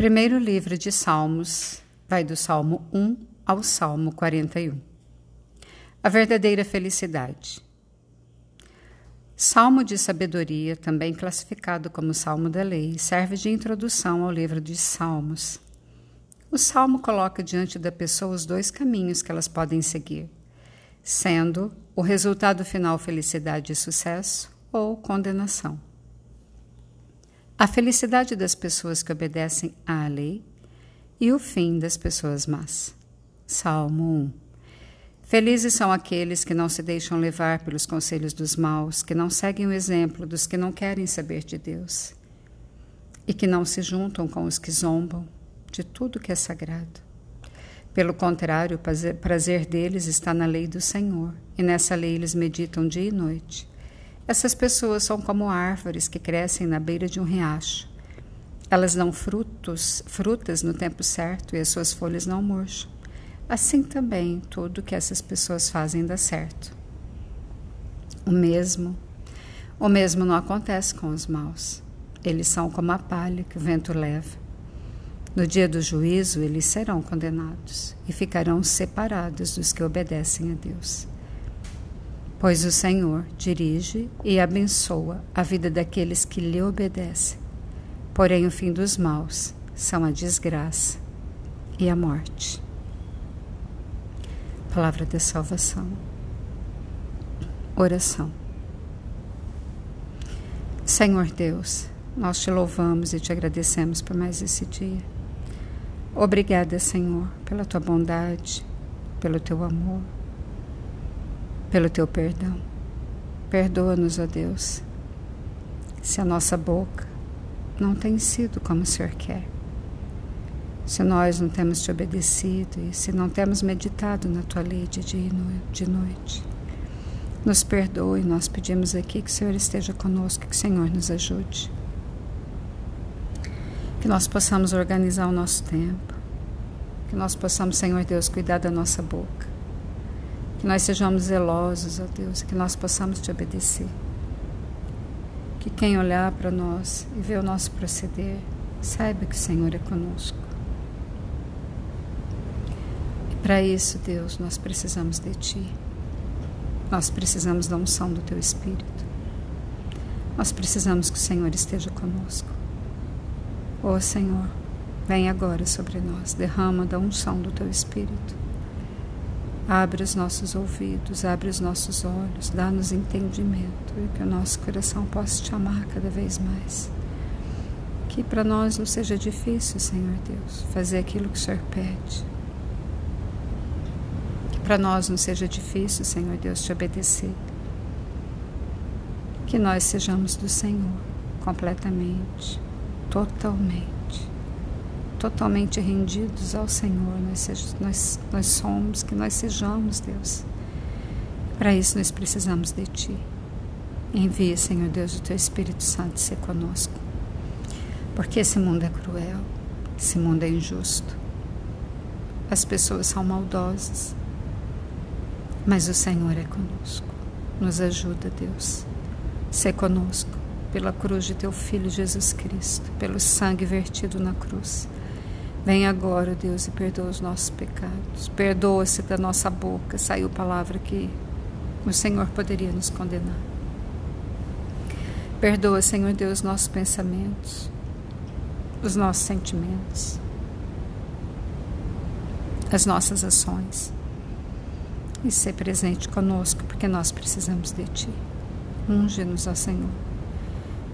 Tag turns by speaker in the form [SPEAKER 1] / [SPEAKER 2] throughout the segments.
[SPEAKER 1] Primeiro livro de Salmos, vai do Salmo 1 ao Salmo 41. A verdadeira felicidade. Salmo de sabedoria, também classificado como Salmo da Lei, serve de introdução ao livro de Salmos. O salmo coloca diante da pessoa os dois caminhos que elas podem seguir, sendo o resultado final felicidade e sucesso ou condenação. A felicidade das pessoas que obedecem à lei e o fim das pessoas más. Salmo 1. Felizes são aqueles que não se deixam levar pelos conselhos dos maus, que não seguem o exemplo dos que não querem saber de Deus e que não se juntam com os que zombam de tudo que é sagrado. Pelo contrário, o prazer deles está na lei do Senhor, e nessa lei eles meditam dia e noite. Essas pessoas são como árvores que crescem na beira de um riacho. Elas dão frutos, frutas no tempo certo e as suas folhas não murcham. Assim também tudo que essas pessoas fazem dá certo. O mesmo, o mesmo não acontece com os maus. Eles são como a palha que o vento leva. No dia do juízo, eles serão condenados e ficarão separados dos que obedecem a Deus pois o Senhor dirige e abençoa a vida daqueles que lhe obedecem. Porém, o fim dos maus são a desgraça e a morte. Palavra de salvação. Oração. Senhor Deus, nós te louvamos e te agradecemos por mais esse dia. Obrigada, Senhor, pela tua bondade, pelo teu amor pelo teu perdão. Perdoa-nos, ó Deus, se a nossa boca não tem sido como o Senhor quer. Se nós não temos te obedecido e se não temos meditado na tua lei de dia e de noite. Nos perdoe, nós pedimos aqui que o Senhor esteja conosco, que o Senhor nos ajude. Que nós possamos organizar o nosso tempo. Que nós possamos, Senhor Deus, cuidar da nossa boca que nós sejamos zelosos, ó Deus, que nós possamos te obedecer. Que quem olhar para nós e ver o nosso proceder, saiba que o Senhor é conosco. E para isso, Deus, nós precisamos de Ti. Nós precisamos da unção do Teu Espírito. Nós precisamos que o Senhor esteja conosco. Ó oh, Senhor, vem agora sobre nós, derrama da unção do Teu Espírito Abre os nossos ouvidos, abre os nossos olhos, dá-nos entendimento e que o nosso coração possa te amar cada vez mais. Que para nós não seja difícil, Senhor Deus, fazer aquilo que o Senhor pede. Que para nós não seja difícil, Senhor Deus, te obedecer. Que nós sejamos do Senhor completamente, totalmente totalmente rendidos ao Senhor, nós, nós, nós somos, que nós sejamos, Deus. Para isso nós precisamos de Ti. Envia, Senhor Deus, o Teu Espírito Santo ser conosco. Porque esse mundo é cruel, esse mundo é injusto. As pessoas são maldosas. Mas o Senhor é conosco. Nos ajuda, Deus. Ser conosco pela cruz de Teu Filho Jesus Cristo, pelo sangue vertido na cruz Vem agora, Deus, e perdoa os nossos pecados. Perdoa-se da nossa boca, saiu palavra que o Senhor poderia nos condenar. Perdoa, Senhor Deus, nossos pensamentos, os nossos sentimentos, as nossas ações. E ser presente conosco, porque nós precisamos de Ti. Unge-nos, ó Senhor.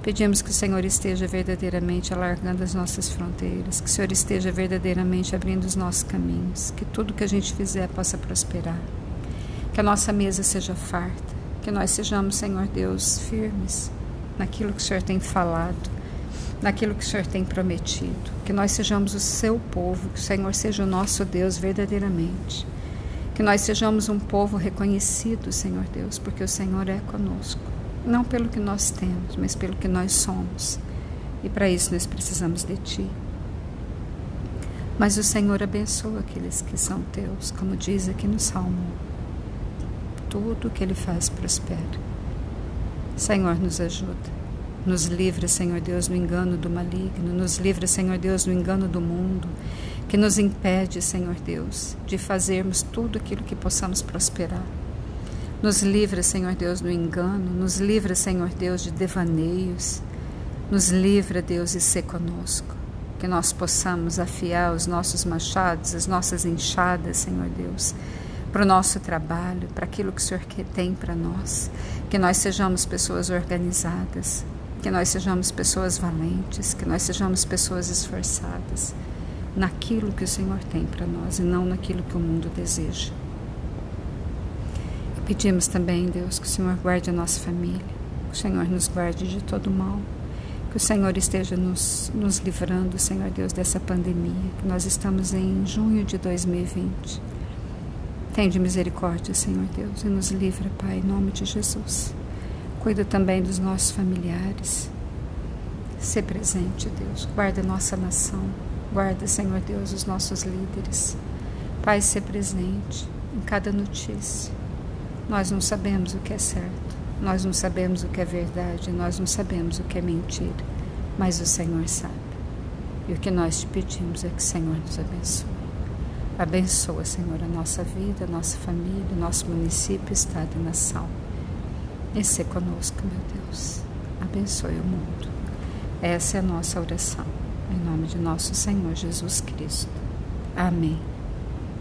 [SPEAKER 1] Pedimos que o Senhor esteja verdadeiramente alargando as nossas fronteiras, que o Senhor esteja verdadeiramente abrindo os nossos caminhos, que tudo que a gente fizer possa prosperar, que a nossa mesa seja farta, que nós sejamos, Senhor Deus, firmes naquilo que o Senhor tem falado, naquilo que o Senhor tem prometido, que nós sejamos o seu povo, que o Senhor seja o nosso Deus verdadeiramente. Que nós sejamos um povo reconhecido, Senhor Deus, porque o Senhor é conosco não pelo que nós temos, mas pelo que nós somos. E para isso nós precisamos de Ti. Mas o Senhor abençoa aqueles que são teus, como diz aqui no Salmo. Tudo que Ele faz prospera. Senhor, nos ajuda. Nos livra, Senhor Deus, do engano do maligno. Nos livra, Senhor Deus, do engano do mundo, que nos impede, Senhor Deus, de fazermos tudo aquilo que possamos prosperar. Nos livra, Senhor Deus, do engano. Nos livra, Senhor Deus, de devaneios. Nos livra, Deus, e ser conosco. Que nós possamos afiar os nossos machados, as nossas enxadas, Senhor Deus, para o nosso trabalho, para aquilo que o Senhor tem para nós. Que nós sejamos pessoas organizadas, que nós sejamos pessoas valentes, que nós sejamos pessoas esforçadas naquilo que o Senhor tem para nós e não naquilo que o mundo deseja. Pedimos também, Deus, que o Senhor guarde a nossa família, que o Senhor nos guarde de todo mal, que o Senhor esteja nos, nos livrando, Senhor Deus, dessa pandemia, que nós estamos em junho de 2020. Tende misericórdia, Senhor Deus, e nos livra, Pai, em nome de Jesus. Cuida também dos nossos familiares. Ser presente, Deus. Guarda nossa nação. Guarda, Senhor Deus, os nossos líderes. Pai, ser presente em cada notícia. Nós não sabemos o que é certo. Nós não sabemos o que é verdade. Nós não sabemos o que é mentira. Mas o Senhor sabe. E o que nós te pedimos é que o Senhor nos abençoe. Abençoa, Senhor, a nossa vida, a nossa família, o nosso município, estado e nação e ser conosco, meu Deus. Abençoe o mundo. Essa é a nossa oração. Em nome de nosso Senhor Jesus Cristo. Amém.